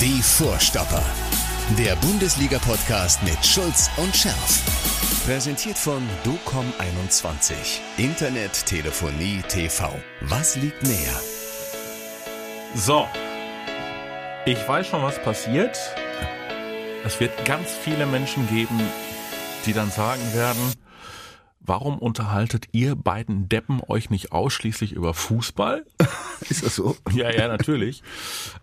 Die Vorstopper. Der Bundesliga-Podcast mit Schulz und Scherf. Präsentiert von DOCOM21. Internet, Telefonie, TV. Was liegt näher? So. Ich weiß schon, was passiert. Es wird ganz viele Menschen geben, die dann sagen werden, warum unterhaltet ihr beiden Deppen euch nicht ausschließlich über Fußball? Ist das so? Ja, ja, natürlich.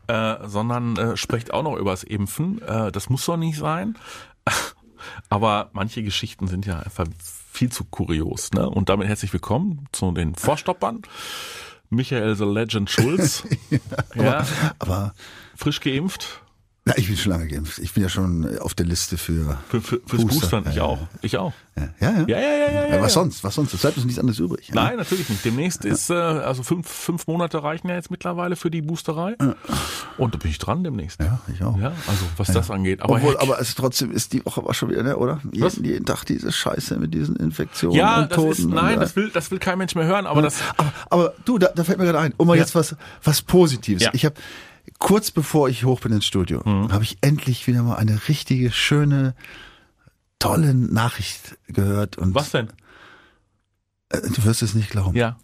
Äh, sondern äh, sprecht auch noch übers Impfen. Äh, das muss doch nicht sein. Aber manche Geschichten sind ja einfach viel zu kurios. Ne? Und damit herzlich willkommen zu den Vorstoppern. Michael the Legend Schulz. ja, Aber, aber frisch geimpft. Na, ich bin schon lange geimpft. Ich bin ja schon auf der Liste für, Für, für, fürs Booster. Ich auch. Ich auch. Ja, ja, ja. Ja, ja, was sonst? Was sonst? Es bleibt uns nichts anderes übrig. Nein, natürlich nicht. Demnächst ist, äh, also fünf, fünf Monate reichen ja jetzt mittlerweile für die Boosterei. Und da bin ich dran demnächst. Ja, ich auch. Ja, also was das angeht. Aber, Obwohl, aber es trotzdem ist die Woche war schon wieder, ne, oder? Jeden, jeden Tag diese Scheiße mit diesen Infektionen ja, und das Toten. ist, nein, das will, das will kein Mensch mehr hören, aber das, aber, aber du, da, fällt mir gerade ein, um mal jetzt was, was Positives. Ja. Ich habe kurz bevor ich hoch bin ins Studio, Mhm. habe ich endlich wieder mal eine richtige, schöne, tolle Nachricht gehört. Und was denn? Äh, Du wirst es nicht glauben. Ja.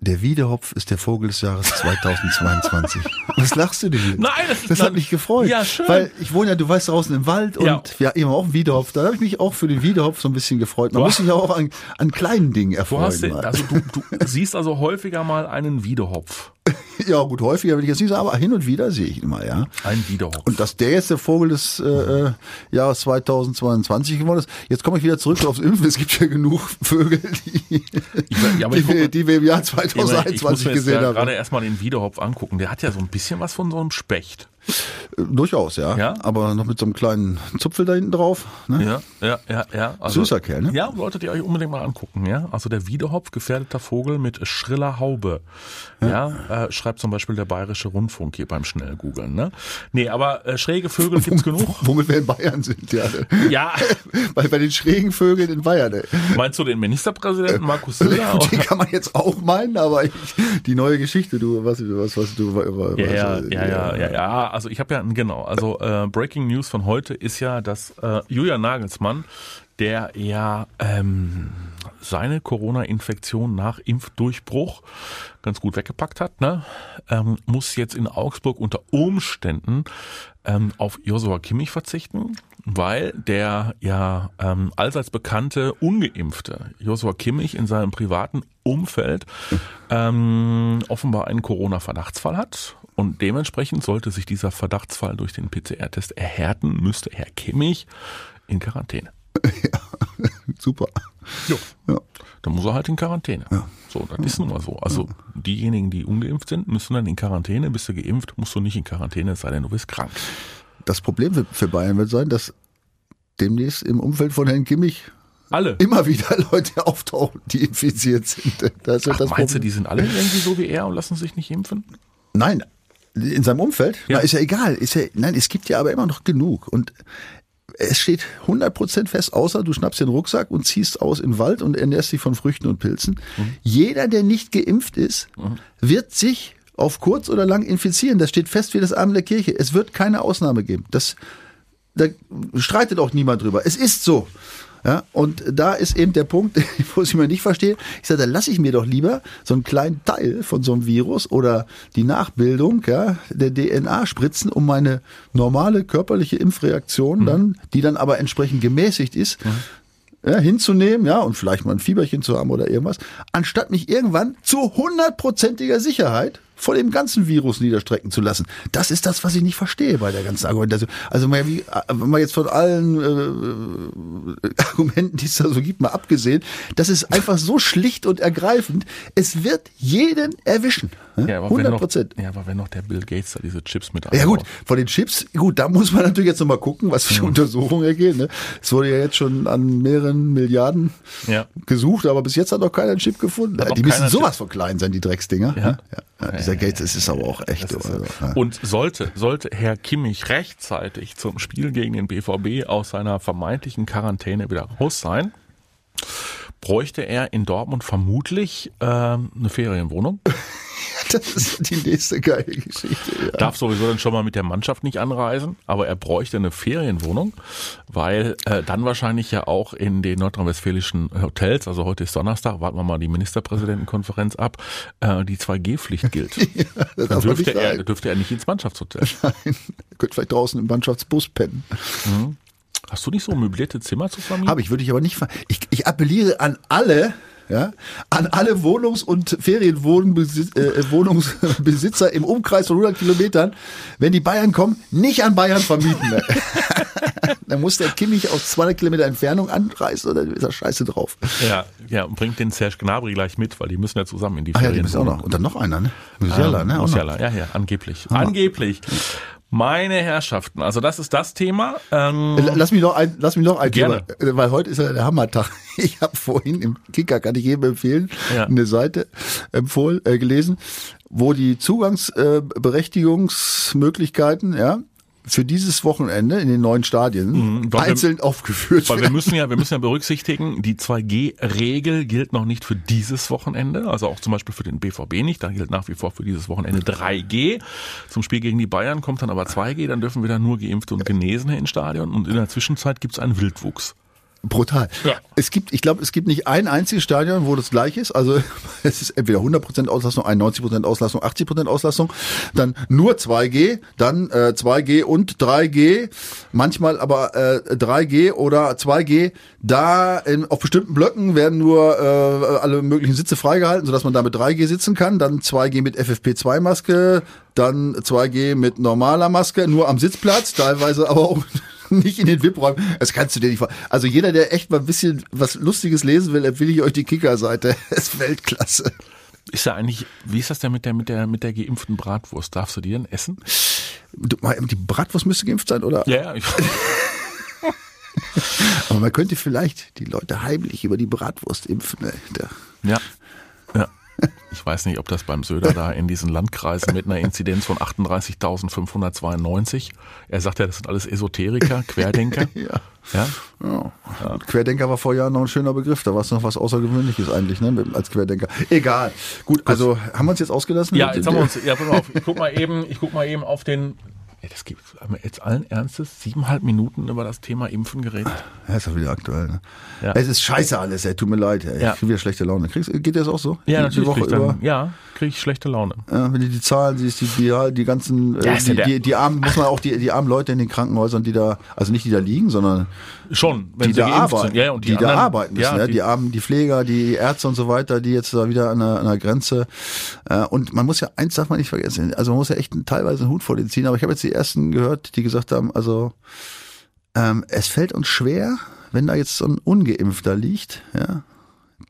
Der Wiedehopf ist der Vogel des Jahres 2022. Was lachst du denn? hier? Nein, das ist Das hat mich gefreut. Ja, schön. Weil ich wohne ja, du weißt, draußen im Wald und Ja. wir haben auch einen Wiedehopf. Da habe ich mich auch für den Wiedehopf so ein bisschen gefreut. Man Du muss sich auch an, an kleinen Dingen Du erfreuen. hast den, also du, du siehst also häufiger mal einen Wiedehopf. ja, gut, häufiger will ich jetzt nicht sagen, aber hin und wieder sehe ich mal, ja. Ein Wiedehopf. Und dass der jetzt der Vogel des äh, äh, Jahres 2022 geworden ist. Jetzt komme ich wieder zurück aufs Impfen. Es gibt ja genug Vögel, die, ja, aber die, ich guck wir, die wir im Jahr ich, meine, ich muss 2021 mir jetzt gesehen ja haben. gerade erstmal den Wiedehopf angucken. Der hat ja so ein bisschen was von so einem Specht. Äh, Durchaus, ja. Ja? Aber noch mit so einem kleinen Zupfel da hinten drauf. Ne? Ja, ja, ja, ja. Also, Süßer Kerl, ne? Ja, solltet ihr euch unbedingt mal angucken, ja. Also der Wiedehopf, gefährdeter Vogel mit schriller Haube. Ja, äh, schreibt zum Beispiel der Bayerische Rundfunk hier beim Schnellgoogeln, ne? Nee, aber äh, schräge Vögel gibt's genug. Womit wir in Bayern sind, ja. ne? Ja, Bei, bei den schrägen Vögeln in Bayern. ey. meinst du den Ministerpräsidenten Markus Söder? Den kann man jetzt auch meinen, aber ich, die neue Geschichte, du, was, was, was du, was, Ja, ja, was, ja, ja, ja, ja. Also ich habe ja, genau, also äh, Breaking News von heute ist ja, dass äh, Julian Nagelsmann, der ja ähm, seine Corona-Infektion nach Impfdurchbruch ganz gut weggepackt hat, ne, ähm, muss jetzt in Augsburg unter Umständen ähm, auf Joshua Kimmich verzichten, weil der ja ähm, allseits bekannte ungeimpfte Joshua Kimmich in seinem privaten Umfeld ähm, offenbar einen Corona-Verdachtsfall hat. Und dementsprechend sollte sich dieser Verdachtsfall durch den PCR-Test erhärten, müsste Herr Kimmich in Quarantäne. Super. Jo. Ja. Dann muss er halt in Quarantäne. So, das ist nun mal so. Also diejenigen, die ungeimpft sind, müssen dann in Quarantäne. Bist du geimpft, musst du nicht in Quarantäne, es sei denn, du bist krank. Das Problem für, Bayern wird sein, dass demnächst im Umfeld von Herrn Kimmich Alle. immer wieder Leute auftauchen, die infiziert sind. Das wird Ach, das meinst du, Problem. die sind alle irgendwie so wie er und lassen sich nicht impfen? Nein, in seinem Umfeld? Ja. Na, ist ja egal. Ist ja, nein, es gibt ja aber immer noch genug. Und es steht 100% fest, außer du schnappst den Rucksack und ziehst aus in den Wald und ernährst dich von Früchten und Pilzen. Jeder, der nicht geimpft ist, wird sich auf kurz oder lang infizieren. Das steht fest wie das Arm der Kirche. Es wird keine Ausnahme geben. Das, da streitet auch niemand drüber. Es ist so. Ja, und da ist eben der Punkt, wo ich mir nicht verstehe. Ich sage, da lasse ich mir doch lieber so einen kleinen Teil von so einem Virus oder die Nachbildung ja, der DNA spritzen, um meine normale körperliche Impfreaktion dann, die dann aber entsprechend gemäßigt ist, ja, hinzunehmen, ja, und vielleicht mal ein Fieberchen zu haben oder irgendwas, anstatt mich irgendwann zu hundertprozentiger Sicherheit vor dem ganzen Virus niederstrecken zu lassen. Das ist das, was ich nicht verstehe bei der ganzen Argumentation. Also mal wie, wenn man jetzt von allen äh, Argumenten, die es da so gibt, mal abgesehen, das ist einfach so schlicht und ergreifend. Es wird jeden erwischen. Ja, aber wenn 100 noch, Prozent. ja, aber wenn noch der Bill Gates da diese Chips mit Ja gut, von den Chips, gut, da muss man natürlich jetzt nochmal gucken, was für Untersuchungen ergehen. Ne? Es wurde ja jetzt schon an mehreren Milliarden Ja. gesucht, aber bis jetzt hat noch keiner einen Chip gefunden. Hat die müssen sowas von klein sein, die Drecksdinger. Ja. ne? Ja. Dieser Gates, ist aber auch echt. Also, so. ja. Und sollte, sollte Herr Kimmich rechtzeitig zum Spiel gegen den BVB aus seiner vermeintlichen Quarantäne wieder raus sein, bräuchte er in Dortmund vermutlich ähm, eine Ferienwohnung. Das ist die nächste geile Geschichte. Ja. Darf sowieso dann schon mal mit der Mannschaft nicht anreisen, aber er bräuchte eine Ferienwohnung, weil äh, dann wahrscheinlich ja auch in den nordrhein-westfälischen Hotels, also heute ist Donnerstag, warten wir mal die Ministerpräsidentenkonferenz ab, äh, die 2G-Pflicht gilt. ja, dann dürfte er, dürfte er nicht ins Mannschaftshotel. Nein, er könnte vielleicht draußen im Mannschaftsbus pennen. Mhm. Hast du nicht so möblierte Zimmer zu vermieten? Habe ich, würde ich aber nicht. Ich, ich appelliere an alle, ja, an alle Wohnungs- und Ferienwohnungsbesitzer äh, im Umkreis von 100 Kilometern, wenn die Bayern kommen, nicht an Bayern vermieten. Dann muss der Kimmich aus 200 Kilometer Entfernung anreisen oder ist er scheiße drauf. Ja, ja, und bringt den Serge Gnabry gleich mit, weil die müssen ja zusammen in die Ach ja, die müssen auch noch. Und dann noch einer, ne? Musiala, ne? Musiala, ja, ja, angeblich. Ah. Angeblich. Meine Herrschaften, also das ist das Thema. Ähm, lass mich noch ein, lass mich noch ein gerne. Thema, weil heute ist ja der Hammertag. Ich habe vorhin im Kicker, kann ich jedem empfehlen, ja. eine Seite empfohlen, äh, gelesen, wo die Zugangsberechtigungsmöglichkeiten, äh, ja, für dieses Wochenende in den neuen Stadien mhm, einzeln wir, aufgeführt Weil wir müssen ja, wir müssen ja berücksichtigen, die 2G-Regel gilt noch nicht für dieses Wochenende, also auch zum Beispiel für den BVB nicht. Da gilt nach wie vor für dieses Wochenende 3G. Zum Spiel gegen die Bayern kommt dann aber 2G, dann dürfen wir dann nur Geimpfte und Genesene ins Stadion und in der Zwischenzeit gibt es einen Wildwuchs. Brutal. Ja. Es gibt, ich glaube, es gibt nicht ein einziges Stadion, wo das gleich ist. Also es ist entweder 100% Auslastung, 91% Auslastung, 80% Auslastung, dann nur 2G, dann äh, 2G und 3G, manchmal aber äh, 3G oder 2G. Da in, auf bestimmten Blöcken werden nur äh, alle möglichen Sitze freigehalten, sodass man da mit 3G sitzen kann. Dann 2G mit FFP2-Maske, dann 2G mit normaler Maske, nur am Sitzplatz, teilweise aber auch nicht in den VIP-Räumen. Das kannst du dir nicht vor. Also jeder, der echt mal ein bisschen was Lustiges lesen will, empfehle ich euch die Kicker-Seite. Das ist Weltklasse. Ist ja eigentlich, wie ist das denn mit der, mit der, mit der geimpften Bratwurst? Darfst du die denn essen? Du, die Bratwurst müsste geimpft sein, oder? Ja, ja. Aber man könnte vielleicht die Leute heimlich über die Bratwurst impfen. Ne? Ja. Ja. Ich weiß nicht, ob das beim Söder da in diesen Landkreisen mit einer Inzidenz von 38.592, er sagt ja, das sind alles Esoteriker, Querdenker. ja. Ja? ja. ja. Querdenker war vor Jahren noch ein schöner Begriff, da war es noch was Außergewöhnliches eigentlich, ne, als Querdenker. Egal. Gut, also haben wir uns jetzt ausgelassen? Ja, jetzt haben wir uns, ja, pass auf, ich guck mal eben, ich guck mal eben auf den Ey, das gibt jetzt allen Ernstes siebeneinhalb Minuten über das Thema Impfen geredet. Ja, ist doch wieder aktuell. Ne? Ja. Es ist scheiße alles, ey. Tut mir leid. Ey. Ja. Ich krieg wieder schlechte Laune. Kriegst, geht das auch so? Ja, die, natürlich. Die Woche dann, über? Ja, kriege ich schlechte Laune. Ja, wenn du die Zahlen siehst, die, die, die ganzen, ja, äh, die, die, die, armen, muss man auch die, die armen Leute in den Krankenhäusern, die da, also nicht die da liegen, sondern schon, wenn die da arbeiten, ja, und die, die anderen, da arbeiten müssen, ja, die, die armen, die Pfleger, die Ärzte und so weiter, die jetzt da wieder an der, an der Grenze. Äh, und man muss ja eins darf man nicht vergessen, also man muss ja echt teilweise einen Hut vor den ziehen. Aber ich habe jetzt die ersten gehört, die gesagt haben, also ähm, es fällt uns schwer, wenn da jetzt so ein Ungeimpfter liegt, ja,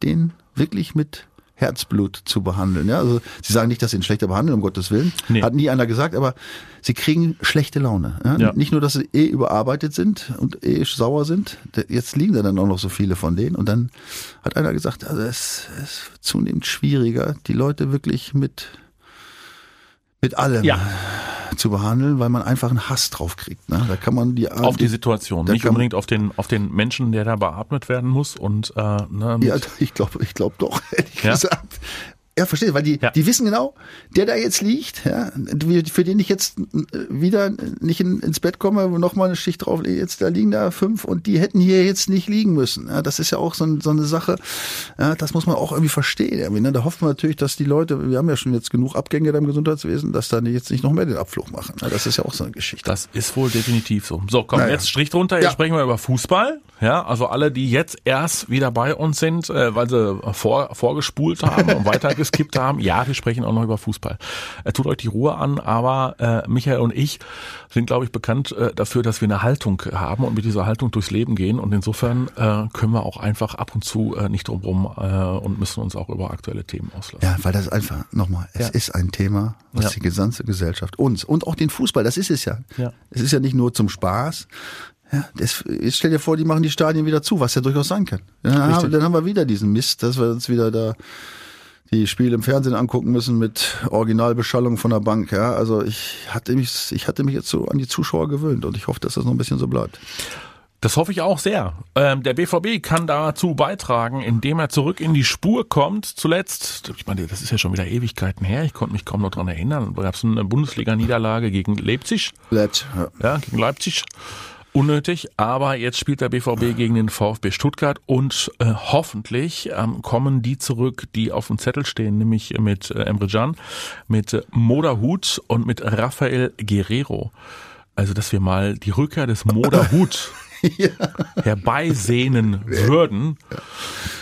den wirklich mit Herzblut zu behandeln. Ja, also sie sagen nicht, dass sie ihn schlechter behandeln, um Gottes Willen. Nee. Hat nie einer gesagt, aber sie kriegen schlechte Laune. Ja? Ja. Nicht nur, dass sie eh überarbeitet sind und eh sauer sind. Jetzt liegen da dann auch noch so viele von denen. Und dann hat einer gesagt, also es, es wird zunehmend schwieriger, die Leute wirklich mit mit allem ja. zu behandeln, weil man einfach einen Hass drauf kriegt. Ne? Da kann man die auf die Situation, nicht unbedingt auf den auf den Menschen, der da beatmet werden muss und äh, ne, ja, ich glaube, ich glaube doch ehrlich ja? gesagt, ja, verstehe, weil die, ja. die wissen genau, der da jetzt liegt, ja, für den ich jetzt wieder nicht in, ins Bett komme, wo nochmal eine Schicht drauf jetzt da liegen da fünf und die hätten hier jetzt nicht liegen müssen. Ja, das ist ja auch so, so eine Sache, ja, das muss man auch irgendwie verstehen. Irgendwie, ne? Da hoffen wir natürlich, dass die Leute, wir haben ja schon jetzt genug Abgänge da im Gesundheitswesen, dass da jetzt nicht noch mehr den Abflug machen. Ja, das ist ja auch so eine Geschichte. Das ist wohl definitiv so. So, komm, naja. jetzt Strich drunter, jetzt ja. sprechen wir über Fußball. Ja, also alle, die jetzt erst wieder bei uns sind, äh, weil sie vor, vorgespult haben und weiter geskippt haben. Ja, wir sprechen auch noch über Fußball. Äh, tut euch die Ruhe an, aber äh, Michael und ich sind, glaube ich, bekannt äh, dafür, dass wir eine Haltung haben und mit dieser Haltung durchs Leben gehen. Und insofern äh, können wir auch einfach ab und zu äh, nicht drumherum äh, und müssen uns auch über aktuelle Themen auslassen. Ja, weil das einfach, nochmal, es ja. ist ein Thema, was ja. die gesamte Gesellschaft, uns und auch den Fußball, das ist es ja. ja. Es ist ja nicht nur zum Spaß, ja, das, jetzt stell dir vor, die machen die Stadien wieder zu, was ja durchaus sein kann. Dann, haben, dann haben wir wieder diesen Mist, dass wir uns wieder da die Spiele im Fernsehen angucken müssen mit Originalbeschallung von der Bank. Ja, also ich hatte mich, ich hatte mich jetzt so an die Zuschauer gewöhnt und ich hoffe, dass das noch ein bisschen so bleibt. Das hoffe ich auch sehr. Ähm, der BVB kann dazu beitragen, indem er zurück in die Spur kommt. Zuletzt, ich meine, das ist ja schon wieder Ewigkeiten her, ich konnte mich kaum noch dran erinnern, da gab es eine Bundesliga-Niederlage gegen Leipzig. Leipzig, ja. ja, gegen Leipzig. Unnötig, aber jetzt spielt der BVB gegen den VfB Stuttgart und äh, hoffentlich ähm, kommen die zurück, die auf dem Zettel stehen, nämlich mit äh, Emre Can, mit äh, Moderhut und mit Rafael Guerrero. Also, dass wir mal die Rückkehr des Moderhut ja. herbeisehnen würden,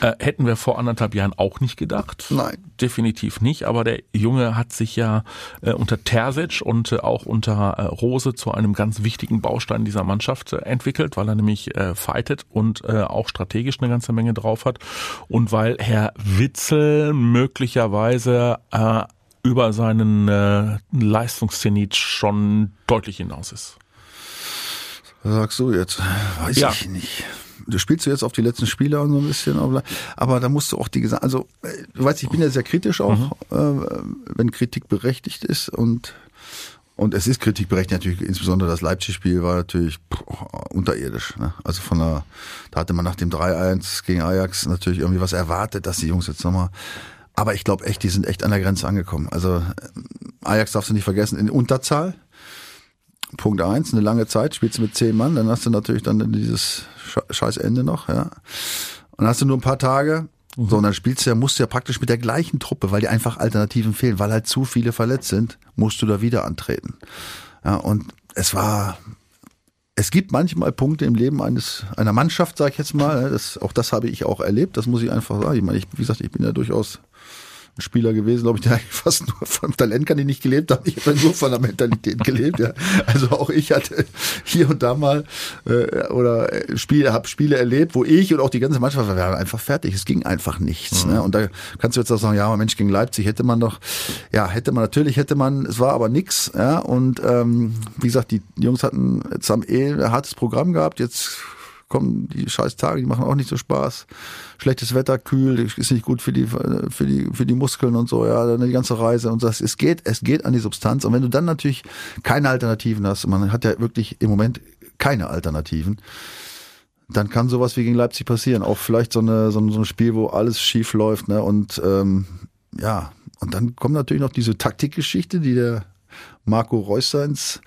äh, hätten wir vor anderthalb Jahren auch nicht gedacht. Nein. Definitiv nicht. Aber der Junge hat sich ja äh, unter Terzic und äh, auch unter äh, Rose zu einem ganz wichtigen Baustein dieser Mannschaft äh, entwickelt, weil er nämlich äh, fightet und auch strategisch eine ganze Menge drauf hat und weil Herr Witzel möglicherweise über seinen äh, Leistungszenit schon deutlich hinaus ist. Was sagst du jetzt? Weiß ja. ich nicht. Du spielst du jetzt auf die letzten Spiele und so ein bisschen, aber da musst du auch die gesagt, also du weißt, ich bin ja sehr kritisch auch, mhm. äh, wenn Kritik berechtigt ist und und es ist Kritik berechtigt natürlich, insbesondere das Leipzig-Spiel war natürlich unterirdisch. Ne? Also von der, da hatte man nach dem 3-1 gegen Ajax natürlich irgendwie was erwartet, dass die Jungs jetzt nochmal. Aber ich glaube echt, die sind echt an der Grenze angekommen. Also Ajax darfst du nicht vergessen, in Unterzahl. Punkt eins, eine lange Zeit, spielst du mit zehn Mann, dann hast du natürlich dann dieses scheiß Ende noch, ja. Und dann hast du nur ein paar Tage, mhm. so, und dann spielst du ja, musst du ja praktisch mit der gleichen Truppe, weil dir einfach Alternativen fehlen, weil halt zu viele verletzt sind, musst du da wieder antreten. Ja, und es war, es gibt manchmal Punkte im Leben eines, einer Mannschaft, sag ich jetzt mal, das, auch das habe ich auch erlebt, das muss ich einfach sagen. Ich meine, ich, wie gesagt, ich bin ja durchaus ein Spieler gewesen, glaube ich, der eigentlich fast nur vom Talent kann ich nicht gelebt haben. Ich habe nur von der Mentalität gelebt. Ja. Also auch ich hatte hier und da mal äh, oder äh, Spiele, habe Spiele erlebt, wo ich und auch die ganze Mannschaft wir waren einfach fertig. Es ging einfach nichts. Mhm. Ne? Und da kannst du jetzt auch sagen, ja, Mensch, gegen Leipzig hätte man doch, ja, hätte man natürlich, hätte man, es war aber nix. Ja. Und ähm, wie gesagt, die Jungs hatten jetzt haben eh ein hartes Programm gehabt. Jetzt kommen die scheiß Tage, die machen auch nicht so Spaß. Schlechtes Wetter, kühl, ist nicht gut für die, für die, für die Muskeln und so, ja, dann die ganze Reise und das. Es geht, es geht an die Substanz. Und wenn du dann natürlich keine Alternativen hast, man hat ja wirklich im Moment keine Alternativen, dann kann sowas wie gegen Leipzig passieren. Auch vielleicht so, eine, so, ein, so ein Spiel, wo alles schief läuft, ne? Und ähm, ja, und dann kommt natürlich noch diese Taktikgeschichte, die der Marco Reusser ins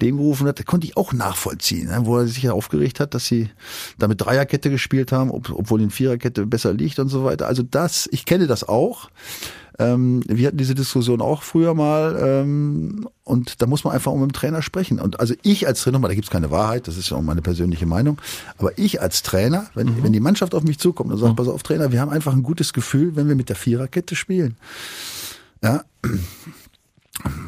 Leben gerufen hat, konnte ich auch nachvollziehen, ne, wo er sich ja aufgeregt hat, dass sie da mit Dreierkette gespielt haben, ob, obwohl die Viererkette besser liegt und so weiter. Also das, ich kenne das auch. Ähm, wir hatten diese Diskussion auch früher mal ähm, und da muss man einfach um mit dem Trainer sprechen. Und also ich als Trainer, da gibt's keine Wahrheit, das ist ja auch meine persönliche Meinung, aber ich als Trainer, wenn, mhm. wenn die Mannschaft auf mich zukommt und sagt, mhm. pass auf Trainer, wir haben einfach ein gutes Gefühl, wenn wir mit der Viererkette spielen. Ja,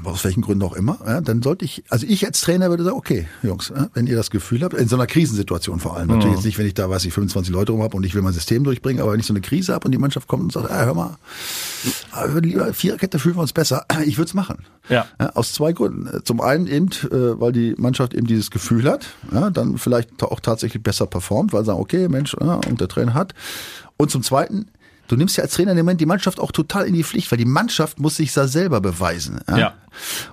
aus welchen Gründen auch immer, ja, dann sollte ich, also ich als Trainer würde sagen, okay, Jungs, ja, wenn ihr das Gefühl habt, in so einer Krisensituation vor allem, natürlich mhm. jetzt nicht, wenn ich da, weiß ich, 25 Leute rum habe und ich will mein System durchbringen, aber wenn ich so eine Krise habe und die Mannschaft kommt und sagt, ah, hör mal, ah, lieber Viererkette fühlen wir uns besser, ich würde es machen. Ja. ja. Aus zwei Gründen. Zum einen eben, äh, weil die Mannschaft eben dieses Gefühl hat, ja, dann vielleicht auch tatsächlich besser performt, weil sie sagen, okay, Mensch, ja, und der Trainer hat. Und zum zweiten, du nimmst ja als Trainer im Moment die Mannschaft auch total in die Pflicht, weil die Mannschaft muss sich da selber beweisen. Ja. ja.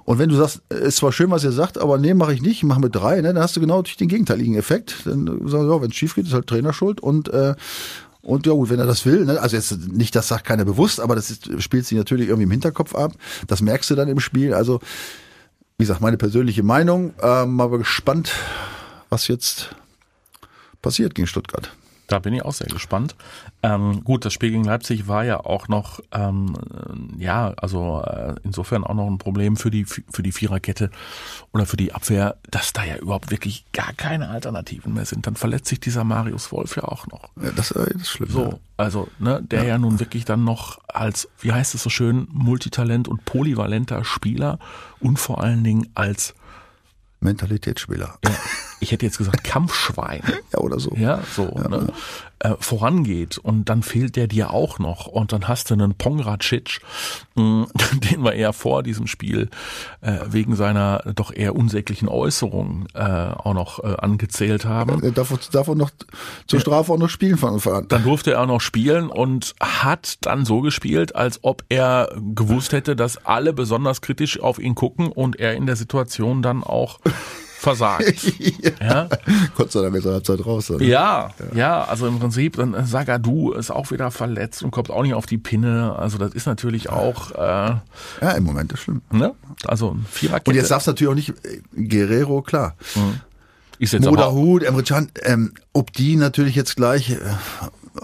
Und wenn du sagst, es war schön, was ihr sagt, aber nee, mache ich nicht, ich mache mit drei, ne, dann hast du genau den gegenteiligen Effekt. Dann sagst du, ja, wenn es schief geht, ist halt Trainer schuld und äh, und ja gut, wenn er das will, ne, also jetzt nicht, das sagt keiner bewusst, aber das ist, spielt sich natürlich irgendwie im Hinterkopf ab. Das merkst du dann im Spiel. Also, wie gesagt, meine persönliche Meinung. Ähm, mal gespannt, was jetzt passiert gegen Stuttgart. Da bin ich auch sehr gespannt. Ähm, gut, das Spiel gegen Leipzig war ja auch noch, ähm, ja, also äh, insofern auch noch ein Problem für die für die Viererkette oder für die Abwehr, dass da ja überhaupt wirklich gar keine Alternativen mehr sind. Dann verletzt sich dieser Marius Wolf ja auch noch. Ja, das, das ist schlimm. So, also ne, der ja. ja nun wirklich dann noch als, wie heißt es so schön, Multitalent und polyvalenter Spieler und vor allen Dingen als Mentalitätsspieler. Ja, ich hätte jetzt gesagt Kampfschwein. ja, oder so. Ja, so. Ja, ne? äh, vorangeht und dann fehlt der dir auch noch und dann hast du einen Pongracic, mh, den wir eher vor diesem Spiel äh, wegen seiner doch eher unsäglichen Äußerungen äh, auch noch äh, angezählt haben. Er darf, darf er noch zur Strafe auch noch spielen von Anfang an. Dann durfte er auch noch spielen und hat dann so gespielt, als ob er gewusst hätte, dass alle besonders kritisch auf ihn gucken und er in der Situation dann auch versagt. ja. Gott sei Dank ist er Halbzeit raus. Oder? Ja, ja, also im Prinzip, dann äh, Sagadu ist auch wieder verletzt und kommt auch nicht auf die Pinne. Also das ist natürlich auch, äh, Ja, im Moment ist schlimm. ne? Also ein Viererkette. Und jetzt darfst du natürlich auch nicht, äh, Guerrero, klar. ist jetzt Modahut, Emre Can, ähm, ob die natürlich jetzt gleich äh,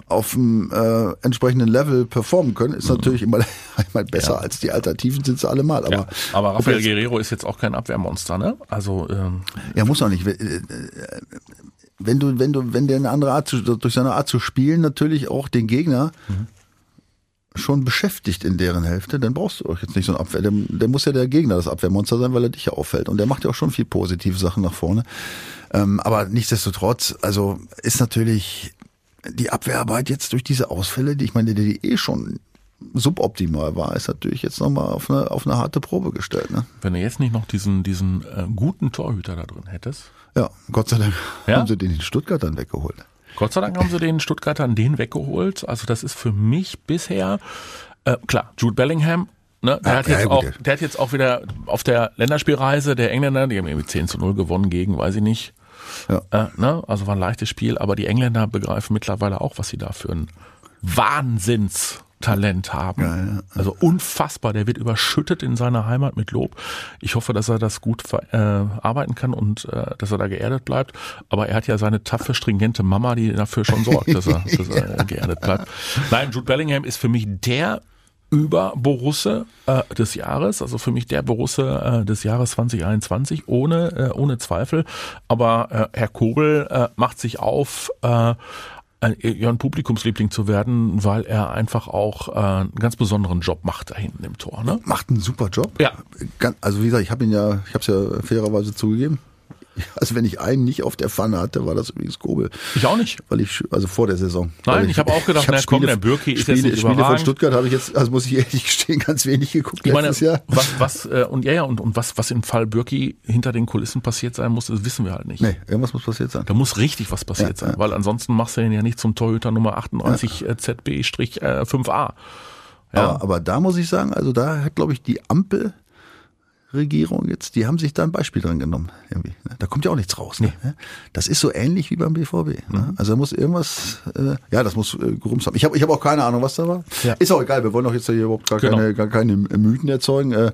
auf dem äh, entsprechenden Level performen können, ist natürlich immer einmal besser Ja. als die Alternativen sind sie allemal. Aber, ja, aber Rafael Guerrero ist jetzt auch kein Abwehrmonster, ne? Also ähm, Ja, muss auch nicht. Wenn, äh, Wenn du, wenn du, wenn der eine andere Art zu, durch seine Art zu spielen natürlich auch den Gegner schon beschäftigt in deren Hälfte, dann brauchst du auch jetzt nicht so einen Abwehr. Der, der muss ja der Gegner das Abwehrmonster sein, weil er dich ja auffällt. Und der macht ja auch schon viel positive Sachen nach vorne. Ähm, aber nichtsdestotrotz, also ist natürlich die Abwehrarbeit jetzt durch diese Ausfälle, die ich meine, die eh schon suboptimal war, ist natürlich jetzt nochmal auf eine, auf eine harte Probe gestellt. Ne? wenn du jetzt nicht noch diesen, diesen äh, guten Torhüter da drin hättest. Ja, Gott sei Dank Ja? haben sie den in Stuttgart dann weggeholt. Gott sei Dank haben sie den Stuttgartern den weggeholt. Also das ist für mich bisher, äh, klar, Jude Bellingham, ne, der, Ja, hat ja, jetzt gut, auch, ja. der hat jetzt auch wieder auf der Länderspielreise der Engländer, die haben irgendwie 10 zu 0 gewonnen gegen, weiß ich nicht. Ja. Äh, ne, also war ein leichtes Spiel, aber die Engländer begreifen mittlerweile auch, was sie da für ein Wahnsinnstalent haben. Ja, ja. Also unfassbar, der wird überschüttet in seiner Heimat mit Lob. Ich hoffe, dass er das gut ver- äh, arbeiten kann und äh, dass er da geerdet bleibt. Aber er hat ja seine taffe, stringente Mama, die dafür schon sorgt, dass er, dass er geerdet bleibt. Nein, Jude Bellingham ist für mich der über Borusse äh, des Jahres, also für mich der Borusse äh, des Jahres 2021, ohne, äh, ohne Zweifel. Aber äh, Herr Kobel äh, macht sich auf, äh, ein, ja, ein Publikumsliebling zu werden, weil er einfach auch äh, einen ganz besonderen Job macht da hinten im Tor. Ne? Macht einen super Job. Ja. Also wie gesagt, ich habe ihn ja, ich habe es ja fairerweise zugegeben. Also wenn ich einen nicht auf der Pfanne hatte, war das übrigens Kobel. Ich auch nicht. Weil ich, also vor der Saison. Nein, Weil ich habe auch gedacht, hab na komm, der Bürki ist jetzt Spiele, nicht Spiele von überragend. Stuttgart habe ich jetzt, also muss ich ehrlich gestehen, ganz wenig geguckt Ich meine, letztes Jahr. was, was, äh, und ja, ja, und, und was, was im Fall Bürki hinter den Kulissen passiert sein muss, das wissen wir halt nicht. Nee, irgendwas muss passiert sein. Da muss richtig was passiert Ja, sein, weil ansonsten machst du ihn ja nicht zum Torhüter Nummer 38 äh, ZB-5A. Ja. Aber, aber da muss ich sagen, also da hat, glaube ich, die Ampel Regierung jetzt, die haben sich da ein Beispiel dran genommen. Irgendwie. ne? Da kommt ja auch nichts raus. Ne? Das ist so ähnlich wie beim BVB. Mhm. Ne? Also da muss irgendwas, äh, ja, das muss äh, gerumst haben. Ich habe ich hab auch keine Ahnung, was da war. Ja. Ist auch egal, wir wollen doch jetzt hier überhaupt gar, Genau. keine, gar keine Mythen erzeugen. Äh,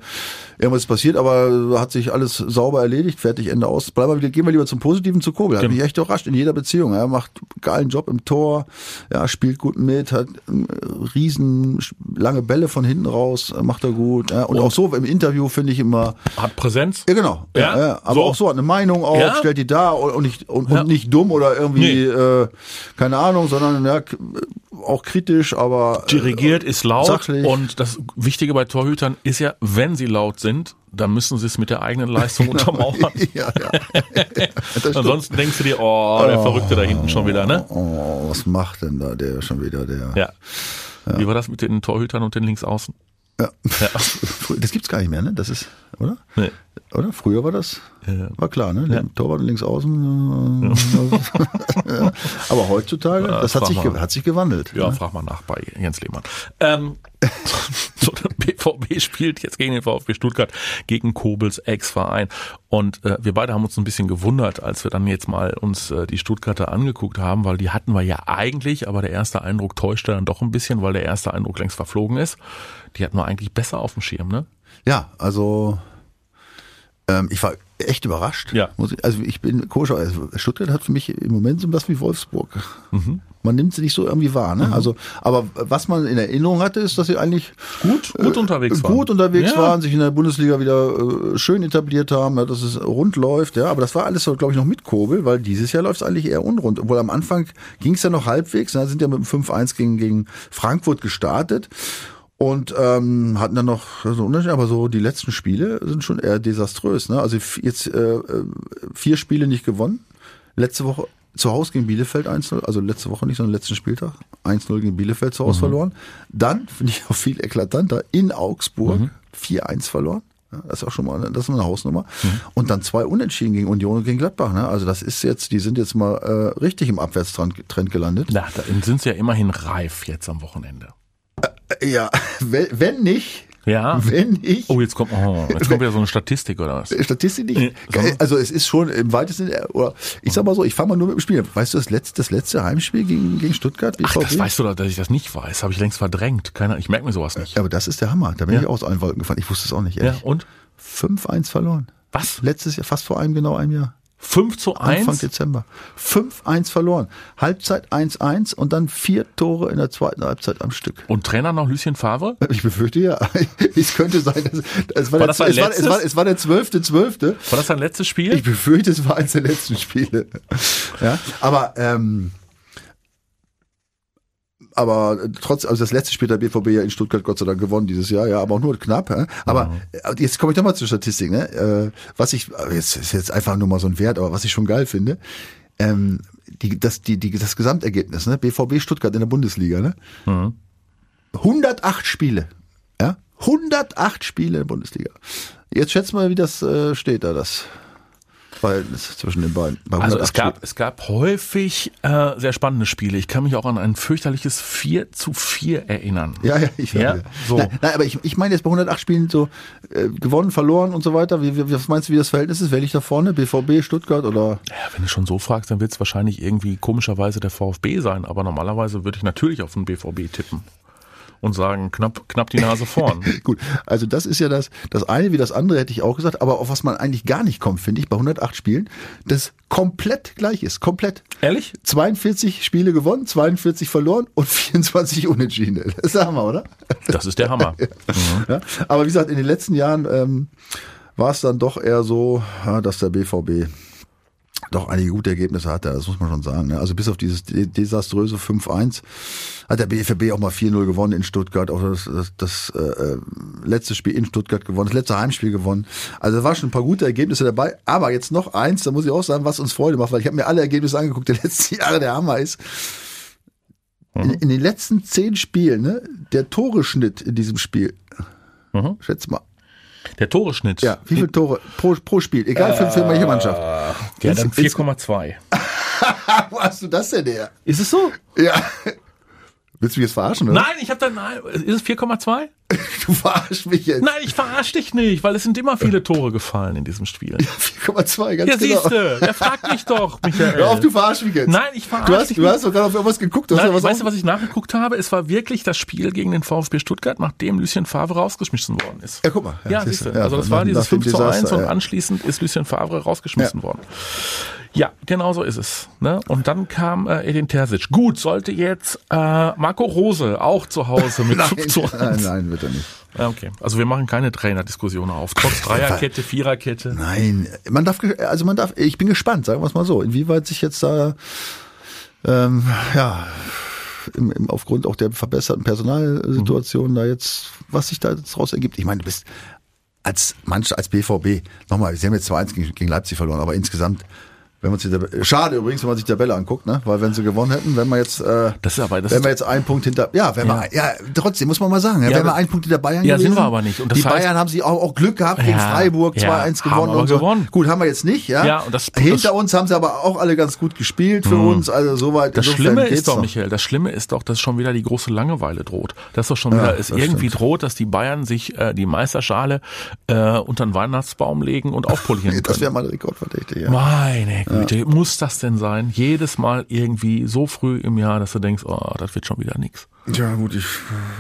irgendwas ist passiert, aber hat sich alles sauber erledigt, fertig, Ende aus. Bleiben wir wieder, gehen wir lieber zum Positiven zu Kobel. Hat Genau. mich echt überrascht in jeder Beziehung. Er macht geilen Job im Tor, ja, spielt gut mit, hat äh, riesen lange Bälle von hinten raus, macht er gut. Ja. Und, auch so im Interview finde ich immer, Hat Präsenz. ja, genau. Ja, Ja? ja. Aber So. auch so hat eine Meinung auf, Ja? stellt die da und, und nicht und, und nicht dumm oder irgendwie Nee. äh, keine Ahnung, sondern ja, auch kritisch, aber äh, Dirigiert ist laut sachlich. und das Wichtige bei Torhütern ist ja, wenn sie laut sind, dann müssen sie es mit der eigenen Leistung untermauern. ja, ja. Ansonsten denkst du dir, oh, der Verrückte da hinten schon wieder, ne? Oh, was macht denn da der schon wieder der? Ja. Wie war das mit den Torhütern und den Linksaußen? Ja. Ja. Das gibt's gar nicht mehr, ne? Das ist, oder? Nee. Oder? Früher war das, Ja. war klar, ne? Ja. Torwart links außen. Äh, ja. Aber heutzutage, Ja, das hat sich, mal. hat sich gewandelt. Ja, ne? frag mal nach bei Jens Lehmann. Ähm, so, der BVB spielt jetzt gegen den VfB Stuttgart, gegen Kobels Ex-Verein. Und äh, wir beide haben uns ein bisschen gewundert, als wir dann jetzt mal uns äh, die Stuttgarter angeguckt haben, weil die hatten wir ja eigentlich, aber der erste Eindruck täuschte dann doch ein bisschen, weil der erste Eindruck längst verflogen ist. Die hatten wir eigentlich besser auf dem Schirm, ne? Ja, also ähm, ich war echt überrascht. Ja. Also ich bin komisch, also Stuttgart hat für mich im Moment so was wie Wolfsburg. Mhm. Man nimmt sie nicht so irgendwie wahr. Ne? Also, aber was man in Erinnerung hatte, ist, dass sie eigentlich Gut, gut unterwegs waren. gut unterwegs Ja. waren, sich in der Bundesliga wieder äh, schön etabliert haben, ja, dass es rund läuft. Ja, aber das war alles so, glaube ich, noch mit Kobel, weil dieses Jahr läuft es eigentlich eher unrund. Obwohl am Anfang ging es ja noch halbwegs. Da sind ja mit dem 5-1 gegen, gegen Frankfurt gestartet und ähm, hatten dann noch so Unterschied, aber so die letzten Spiele sind schon eher desaströs. Ne? Also jetzt äh, äh, vier Spiele nicht gewonnen. Letzte Woche zu Hause gegen Bielefeld 1-0, also letzte Woche nicht, sondern letzten Spieltag 1-0 gegen Bielefeld zu Hause verloren. Dann, finde ich auch viel eklatanter, in Augsburg 4-1 verloren. Das ist auch schon mal eine, das ist mal eine Hausnummer. Und dann zwei Unentschieden gegen Union und gegen Gladbach. Ne? Also das ist jetzt, die sind jetzt mal äh, richtig im Abwärtstrend Trend gelandet. Na, da sind sie ja immerhin reif jetzt am Wochenende. Ja, wenn nicht, Ja. Wenn ich Oh, jetzt kommt, oh, jetzt kommt wieder so eine Statistik oder was? Statistik nicht. Also es ist schon im weitesten Sinne, oder ich sag mal so, ich fange mal nur mit dem Spiel. Weißt du das letzte, das letzte Heimspiel gegen, gegen Stuttgart? Ach, das weißt du doch, dass ich das nicht weiß. Habe ich längst verdrängt. Keiner, ich merke mir sowas nicht. Ja, aber das ist der Hammer. Da bin Ja. ich aus allen Wolken gefallen. Ich wusste es auch nicht. Ja, Ehrlich. und? 5-1 verloren. Was? Letztes Jahr, fast vor einem, genau einem Jahr. 5 zu Anfang 1? Dezember. 5-1 verloren. Halbzeit 1-1 und dann vier Tore in der zweiten Halbzeit am Stück. Und Trainer noch Lucien Favre? Ich befürchte ja. Es könnte sein, dass, es war, War der, das es, war, es, war, es war der zwölfte, zwölfte. War das sein letztes Spiel? Ich befürchte, es war eines der letzten Spiele. Ja, aber ähm, aber trotz, also das letzte Spiel der BVB ja in Stuttgart Gott sei Dank gewonnen dieses Jahr, ja, aber auch nur knapp. Ja? Aber äh, jetzt komme ich nochmal zur Statistik, ne? Äh, was ich, äh, jetzt ist jetzt einfach nur mal so ein Wert, aber was ich schon geil finde, ähm, die, das, die, die, das Gesamtergebnis, ne? BVB Stuttgart in der Bundesliga, ne? 108 Spiele, ja? 108 Spiele in der Bundesliga. Jetzt schätzt mal, wie das äh, steht da, das Verhältnis zwischen den beiden. Bei Also 108 es gab, es gab häufig äh, sehr spannende Spiele. Ich kann mich auch an ein fürchterliches 4 zu 4 erinnern. Ja, ja, ich Ja, ja, so. Nein, nein, aber ich, ich meine jetzt bei 108 Spielen so äh, gewonnen, verloren und so weiter. Wie, wie, was meinst du, wie das Verhältnis ist? Wer liegt da vorne? BVB, Stuttgart oder? Ja, wenn du schon so fragst, dann wird es wahrscheinlich irgendwie komischerweise der VfB sein. Aber normalerweise würde ich natürlich auf den BVB tippen und sagen, knapp, knapp die Nase vorn. Gut, also das ist ja das, das eine wie das andere hätte ich auch gesagt, aber auf was man eigentlich gar nicht kommt, finde ich, bei 108 Spielen, das komplett gleich ist, komplett. Ehrlich? 42 Spiele gewonnen, 42 verloren und 24 unentschieden. Das ist der Hammer, oder? Das ist der Hammer. Ja? Aber wie gesagt, in den letzten Jahren ähm, war es dann doch eher so, dass der BVB doch einige gute Ergebnisse hatte, das muss man schon sagen. Ne? Also bis auf dieses de- desaströse 5-1 hat der BVB auch mal 4-0 gewonnen in Stuttgart, auch das, das, das äh, letzte Spiel in Stuttgart gewonnen, das letzte Heimspiel gewonnen. Also da waren schon ein paar gute Ergebnisse dabei. Aber jetzt noch eins, da muss ich auch sagen, was uns Freude macht, weil ich habe mir alle Ergebnisse angeguckt, der letzten Jahre der Hammer ist. In, in den letzten zehn Spielen, ne, der Toreschnitt in diesem Spiel, Mhm. schätz mal, Der Toreschnitt. ja, wie viele Tore pro, pro Spiel, egal für, für welche Mannschaft. Ja, dann Ins- ins- 4,2. Wo hast du das denn her? Ist es so? Ja. Willst du mich jetzt verarschen, oder? Nein, ich habe dann. nein, Ist es 4,2? Du verarschst mich jetzt. Nein, ich verarsche dich nicht, weil es sind immer viele Tore gefallen in diesem Spiel. 4,2, ganz Ja, genau. siehste, wer fragt mich doch, Michael. Hör auf, du verarschst mich jetzt. Nein, ich verarsche Du hast, dich du hast doch gerade auf irgendwas geguckt. Du Nein, ja was weißt du, was ich nachgeguckt habe? Es war wirklich das Spiel gegen den VfB Stuttgart, nachdem Lucien Favre rausgeschmissen worden ist. Ja, guck mal. Ja, Ja, siehst siehste. du. Ja, also das war dieses nach dem 5 zu 1 Desaster, und ja. anschließend ist Lucien Favre rausgeschmissen Ja. worden. Ja, genau so ist es. Ne? Und dann kam äh, Edin Terzic. Gut, sollte jetzt äh, Marco Rose auch zu Hause mit 5 zu 1. Nein, nein, er nicht. Okay. Also wir machen keine Trainerdiskussion auf. Trotz Dreierkette, Viererkette. Nein, man darf, also man darf, ich bin gespannt, sagen wir es mal so, inwieweit sich jetzt da, ähm, ja, im, im, aufgrund auch der verbesserten Personalsituation da jetzt, was sich da jetzt raus ergibt. Ich meine, du bist als Mannschaft, als BVB, nochmal, sie haben jetzt 2-1 gegen, gegen Leipzig verloren, aber insgesamt, wenn man sich Tabelle, schade übrigens, wenn man sich die Tabelle anguckt, ne? Weil wenn sie gewonnen hätten, wenn man jetzt, äh, Das ist aber das wenn wir jetzt einen Punkt hinter, ja, wenn Ja. wir, ja, trotzdem muss man mal sagen, ja, Ja, wenn wir aber- einen Punkt hinter Bayern Ja, sind gewesen, wir aber nicht. Und das die heißt- Bayern haben sie auch, auch Glück gehabt gegen Freiburg, ja, 2-1 haben gewonnen und so. gewonnen. Gut, haben wir jetzt nicht, ja. Ja, und das- hinter das- uns haben sie aber auch alle ganz gut gespielt für uns, also soweit. Das Schlimme ist doch, noch. Michael, das Schlimme ist doch, dass schon wieder die große Langeweile droht. Dass doch schon wieder es irgendwie stimmt. droht, dass die Bayern sich äh, die Meisterschale äh, unter den Weihnachtsbaum legen und aufpolieren Das wäre mal Rekordverdächtig, ja. Meine Güte, muss das denn sein? Jedes Mal irgendwie so früh im Jahr, dass du denkst, oh, das wird schon wieder nix. Ja gut, ich,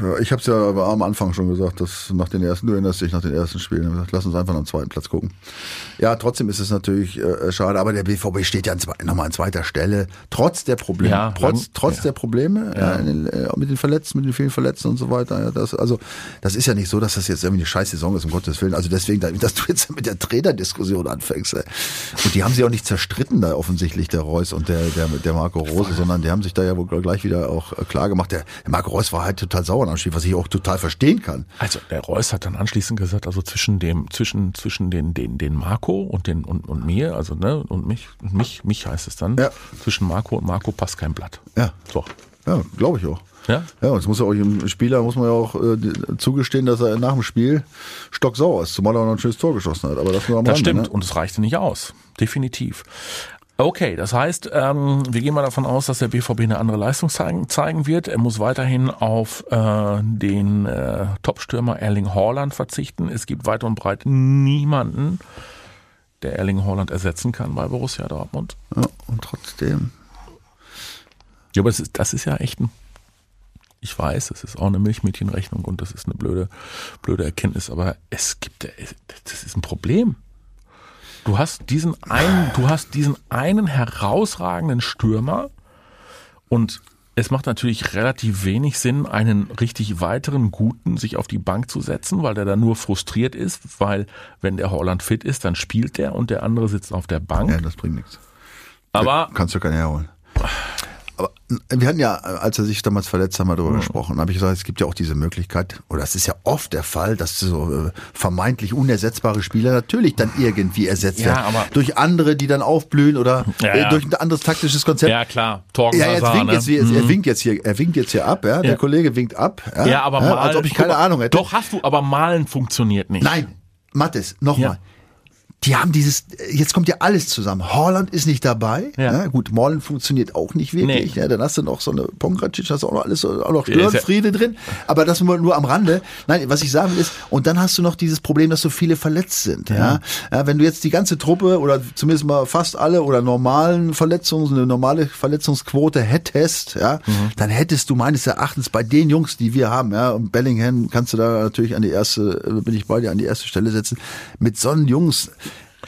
ja, ich habe es ja aber am Anfang schon gesagt, dass nach den ersten, du erinnerst dich nach den ersten Spielen, gesagt, lass uns einfach am zweiten Platz gucken. Ja, trotzdem ist es natürlich äh, schade, aber der BVB steht ja nochmal an zweiter Stelle, trotz der Probleme, Ja, trotz, trotz ja. der Probleme ja. in den, äh, mit den Verletzten, mit den vielen Verletzten und so weiter. Ja, das, also das ist ja nicht so, dass das jetzt irgendwie eine scheiß Saison ist, um Gottes Willen. Also deswegen, dass du jetzt mit der Trainerdiskussion anfängst. Ey. Und die haben sich auch nicht zerstritten da offensichtlich, der Reus und der, der, der Marco Rose, sondern die haben sich da ja wohl gleich wieder auch äh, klar gemacht. Der, der Marco Reus war halt total sauer am Spiel, was ich auch total verstehen kann. Also der Reus hat dann anschließend gesagt, also zwischen dem, zwischen, zwischen den, den, den Marco und den und, und mir, also ne, und mich, mich, mich heißt es dann, Ja. zwischen Marco und Marco passt kein Blatt. Ja. So. Ja, glaube ich auch. Ja? Ja, und es muss ja auch im Spieler muss man ja auch äh, zugestehen, dass er nach dem Spiel stocksauer ist, zumal er noch ein schönes Tor geschossen hat. Aber das nur am Das Rande, stimmt. Ne? Und es reichte nicht aus. Definitiv. Okay, das heißt, ähm, wir gehen mal davon aus, dass der BVB eine andere Leistung zeigen, zeigen wird. Er muss weiterhin auf äh, den äh, Topstürmer Erling Haaland verzichten. Es gibt weit und breit niemanden, der Erling Haaland ersetzen kann bei Borussia Dortmund. Ja, und trotzdem. Ja, aber das ist, das ist ja echt ein ich weiß, es ist auch eine Milchmädchenrechnung und das ist eine blöde, blöde Erkenntnis, aber es gibt, das ist ein Problem. Du hast diesen einen, du hast diesen einen herausragenden Stürmer und es macht natürlich relativ wenig Sinn, einen richtig weiteren guten sich auf die Bank zu setzen, weil der da nur frustriert ist, weil wenn der Holland fit ist, dann spielt der und der andere sitzt auf der Bank. Ja, das bringt nichts. Aber kannst du keinen herholen. Aber wir hatten ja, als er sich damals verletzt haben, wir darüber mhm. gesprochen. habe ich gesagt, es gibt ja auch diese Möglichkeit, oder es ist ja oft der Fall, dass so äh, vermeintlich unersetzbare Spieler natürlich dann irgendwie ersetzt ja, werden. Aber durch andere, die dann aufblühen oder ja, äh, durch ein anderes taktisches Konzept. Ja, klar. Torgen ja, jetzt Hazard, winkt ne? jetzt, jetzt, Mhm. er winkt jetzt hier, er winkt jetzt hier ab, ja. Der Ja. Kollege winkt ab. Ja, Ja, aber malen, als ob ich keine mal, Ahnung hätte. Doch hast du, aber malen funktioniert nicht. Nein, Mattes, nochmal. Ja. Die haben dieses, jetzt kommt ja alles zusammen. Holland ist nicht dabei. Ja. Ja. gut, Malen funktioniert auch nicht wirklich. Nee. Ja, dann hast du noch so eine Pongracic, hast du auch noch alles, auch noch Ja, ist ja- Störenfriede drin. Aber das nur, nur am Rande. Nein, was ich sagen will ist, und dann hast du noch dieses Problem, dass so viele verletzt sind. Ja. Ja. wenn du jetzt die ganze Truppe oder zumindest mal fast alle oder normalen Verletzungen, eine normale Verletzungsquote hättest, ja, Mhm. dann hättest du meines Erachtens bei den Jungs, die wir haben, ja, und Bellingham kannst du da natürlich an die erste, äh, bin ich bei dir, an die erste Stelle setzen. Mit so einen Jungs,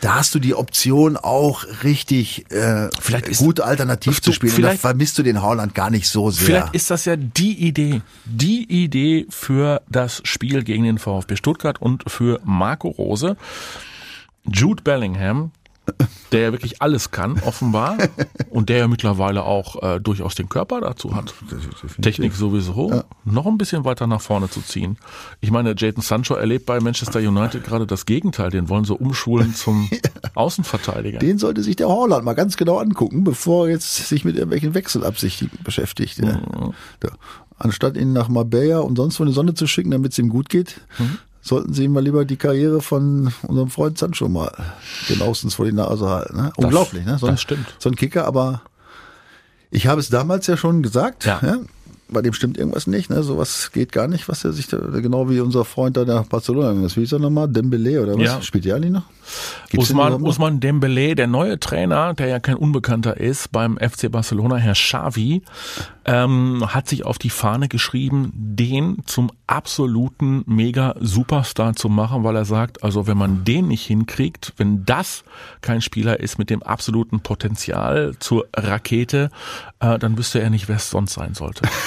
da hast du die Option auch richtig äh, Vielleicht ist- gut alternativ zu spielen. Und vielleicht- vermisst du den Haaland gar nicht so sehr. Vielleicht ist das ja die Idee, die Idee für das Spiel gegen den VfB Stuttgart und für Marco Rose. Jude Bellingham, der ja wirklich alles kann, offenbar, und der ja mittlerweile auch äh, durchaus den Körper dazu hat, Technik sowieso, noch ein bisschen weiter nach vorne zu ziehen. Ich meine, Jadon Sancho erlebt bei Manchester United gerade das Gegenteil, den wollen sie umschulen zum Außenverteidiger. Den sollte sich der Haaland mal ganz genau angucken, bevor er jetzt sich mit irgendwelchen Wechselabsichten beschäftigt. Ja. Mhm. Da. Anstatt ihn nach Marbella und sonst wo in die Sonne zu schicken, damit es ihm gut geht, Mhm. Sollten sie ihm mal lieber die Karriere von unserem Freund Sancho mal genauestens vor die Nase halten. Ne? Unglaublich, ne? So ein, das stimmt. So ein Kicker, aber ich habe es damals ja schon gesagt. Ja. Bei dem stimmt irgendwas nicht, ne? Sowas geht gar nicht, was er sich da, genau wie unser Freund da nach Barcelona gegangen ist. Wie hieß er nochmal? Dembele oder was? Ja. Spielt der eigentlich noch? Gibt's Usman? Usman Dembele, der neue Trainer, der ja kein Unbekannter ist beim FC Barcelona, Herr Xavi, ähm, hat sich auf die Fahne geschrieben, den zum absoluten Mega-Superstar zu machen, weil er sagt, also wenn man den nicht hinkriegt, wenn das kein Spieler ist mit dem absoluten Potenzial zur Rakete, äh, dann wüsste er nicht, wer es sonst sein sollte.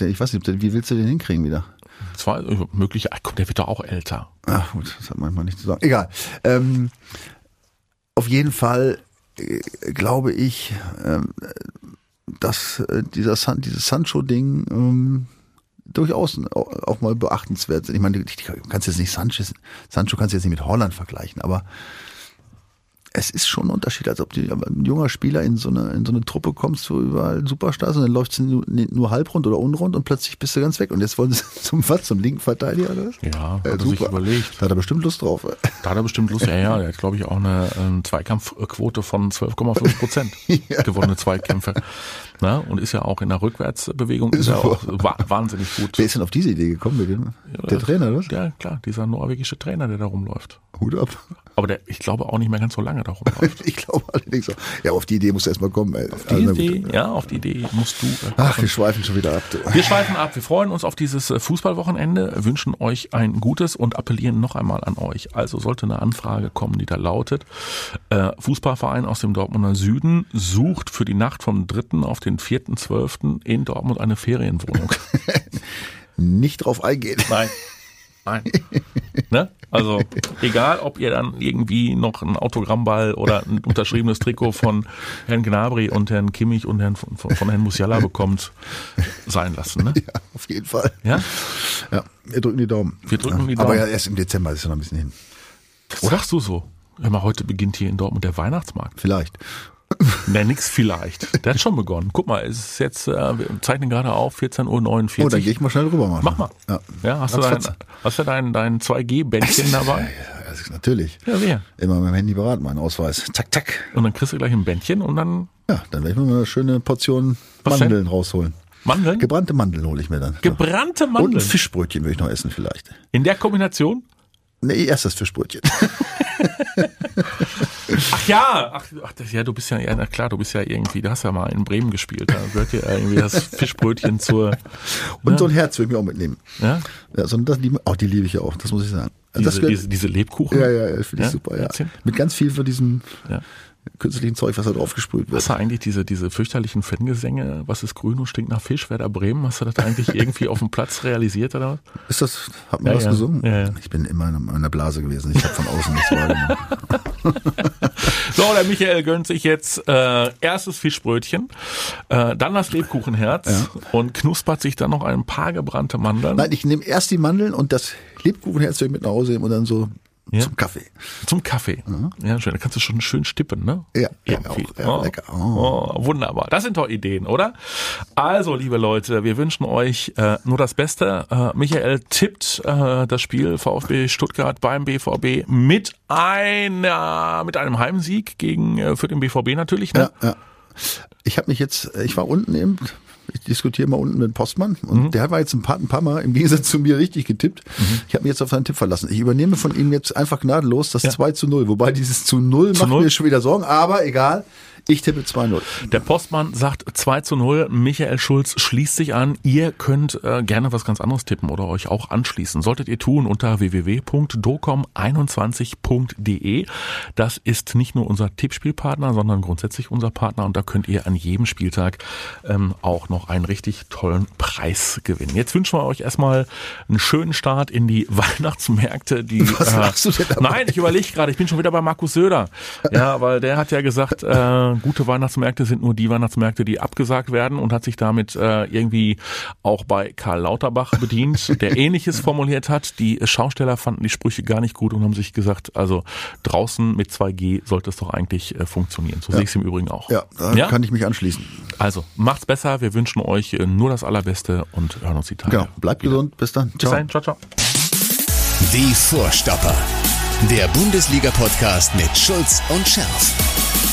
Ich weiß nicht, wie willst du den hinkriegen wieder? Zwar möglich, ach komm, der wird doch auch älter. Ach gut, das hat manchmal nicht zu sagen. Egal. Ähm, auf jeden Fall äh, glaube ich, ähm, dass äh, dieser San, dieses Sancho-Ding ähm, durchaus auch, mal beachtenswert ist. Ich meine, du kannst jetzt nicht Sanchez, Sancho kannst jetzt nicht mit Holland vergleichen, aber es ist schon ein Unterschied, als ob du ein junger Spieler in so eine, in so eine Truppe kommst, wo überall Superstars und dann läuft es nur, nur halbrund oder unrund und plötzlich bist du ganz weg. Und jetzt wollen sie zum was, zum linken Verteidiger oder was? Ja, Äh, hat er sich überlegt. Da hat er bestimmt Lust drauf. Da hat er bestimmt Lust. Ja, ja, der hat, glaube ich, auch eine ähm, Zweikampfquote von 12,5 Prozent gewonnene Zweikämpfe. Na, und ist ja auch in der Rückwärtsbewegung ist er auch wa wahnsinnig gut. Wer ist denn auf diese Idee gekommen mit dem? Der Trainer, oder? Ja, klar, dieser norwegische Trainer, der da rumläuft. Hut ab. Aber der, ich glaube auch nicht mehr ganz so lange da rumläuft. Ich glaube allerdings auch. Ja, auf die Idee musst du erstmal kommen. Ey. Die Also, Idee, ja, auf die Idee musst du. Äh, Ach, wir schweifen schon wieder ab. Du. Wir schweifen ab. Wir freuen uns auf dieses äh, Fußballwochenende, wünschen euch ein gutes und appellieren noch einmal an euch. Also sollte eine Anfrage kommen, die da lautet, äh, Fußballverein aus dem Dortmunder Süden sucht für die Nacht vom 3. auf den 4.12. in Dortmund eine Ferienwohnung. Nicht drauf eingehen. Nein. Nein. Ne? Also egal, ob ihr dann irgendwie noch einen Autogrammball oder ein unterschriebenes Trikot von Herrn Gnabry und Herrn Kimmich und Herrn von, von Herrn Musiala bekommt, sein lassen. Ne? Ja, auf jeden Fall. Ja? Ja, wir drücken die Daumen. Wir drücken die Aber Daumen. ja, erst im Dezember ist ja noch ein bisschen hin. Das sagst du so. Mal, heute beginnt hier in Dortmund der Weihnachtsmarkt. Vielleicht. Ne, nix vielleicht. Der hat schon begonnen. Guck mal, es ist jetzt, äh, wir zeichnen gerade auf, 14.49 Uhr. Oh, dann gehe ich mal schnell rüber. Machen. Mach mal. Ja, Ja, hast du dein, hast du dein, dein 2G-Bändchen dabei? das ist natürlich. Ja, wer? Immer mit dem Handy beraten, mein Ausweis. Zack, zack. Und dann kriegst du gleich ein Bändchen und dann Ja, dann werde ich mir mal eine schöne Portion Was Mandeln rausholen. Mandeln? Gebrannte Mandeln hole ich mir dann. Gebrannte Und ein Mandeln. Fischbrötchen will ich noch essen vielleicht. In der Kombination? Nee, erst das Fischbrötchen. Ach ja, ach, ach das, ja, du bist ja, ja, na klar, du bist ja irgendwie, du hast ja mal in Bremen gespielt, da gehört ja irgendwie das Fischbrötchen zur, Und Ja. so ein Herz will ich mir auch mitnehmen. ja, Ja, so, das liebe, auch die liebe ich ja auch, das muss ich sagen. Also diese, das diese, diese Lebkuchen. ja, ja, ja, finde ich Ja, super, ja. Mit ganz viel von diesem Ja. Künstlichen Zeug, was da drauf gesprüht wird. Hast du eigentlich diese, diese fürchterlichen Fangesänge, was ist grün und stinkt nach Fisch, Werder Bremen, hast du das eigentlich irgendwie auf dem Platz realisiert oder was? Ist das, hat man Ja, das ja. gesungen? Ja. Ich bin immer in meiner Blase gewesen. Ich habe von außen nichts wahrgenommen. So, der Michael gönnt sich jetzt äh, erstes Fischbrötchen, äh, dann das Lebkuchenherz und knuspert sich dann noch ein paar gebrannte Mandeln Nein, ich nehme erst die Mandeln und das Lebkuchenherz will ich mit nach Hause nehmen und dann so Ja. zum Kaffee. zum Kaffee. Ja, schön. Da kannst du schon schön stippen, ne? Ja, ja, auch, ja, oh, lecker. Oh. wunderbar. Das sind doch Ideen, oder? Also, liebe Leute, wir wünschen euch äh, nur das Beste. Äh, Michael tippt äh, das Spiel VfB Stuttgart beim BVB mit einer mit einem Heimsieg gegen äh, für den BVB natürlich. Ne? Ja, ja. Ich habe mich jetzt, ich war unten eben, ich diskutiere mal unten mit dem Postmann und Mhm. der war jetzt ein paar, ein paar Mal im Gegensatz zu mir richtig getippt. Ich habe mich jetzt auf seinen Tipp verlassen. Ich übernehme von ihm jetzt einfach gnadenlos das Ja. 2 zu 0. Wobei dieses zu 0 macht null? mir schon wieder Sorgen, aber egal. Ich tippe 2-0. Der Postmann sagt 2 zu 0. Michael Schulz schließt sich an. Ihr könnt äh, gerne was ganz anderes tippen oder euch auch anschließen. Solltet ihr tun unter www.docom21.de. Das ist nicht nur unser Tippspielpartner, sondern grundsätzlich unser Partner und da könnt ihr an jedem Spieltag ähm, auch noch einen richtig tollen Preis gewinnen. Jetzt wünschen wir euch erstmal einen schönen Start in die Weihnachtsmärkte. Die, Was lachst du denn dabei? Nein, ich überlege gerade, ich bin schon wieder bei Markus Söder. Ja, weil der hat ja gesagt, äh, gute Weihnachtsmärkte sind nur die Weihnachtsmärkte, die abgesagt werden und hat sich damit äh, irgendwie auch bei Karl Lauterbach bedient, der ähnliches formuliert hat. Die Schausteller fanden die Sprüche gar nicht gut und haben sich gesagt, also draußen mit 2G sollte es doch eigentlich äh, funktionieren. So sehe ich es im Übrigen auch. Ja, da kann ich mich anschließen. Also macht's besser, wir wünschen euch äh, nur das Allerbeste und hören uns die Tage. Genau. Bleibt gesund. Bis dann. Bis dahin, ciao, ciao. Die Vorstopper. Der Bundesliga-Podcast mit Schulz und Scherf.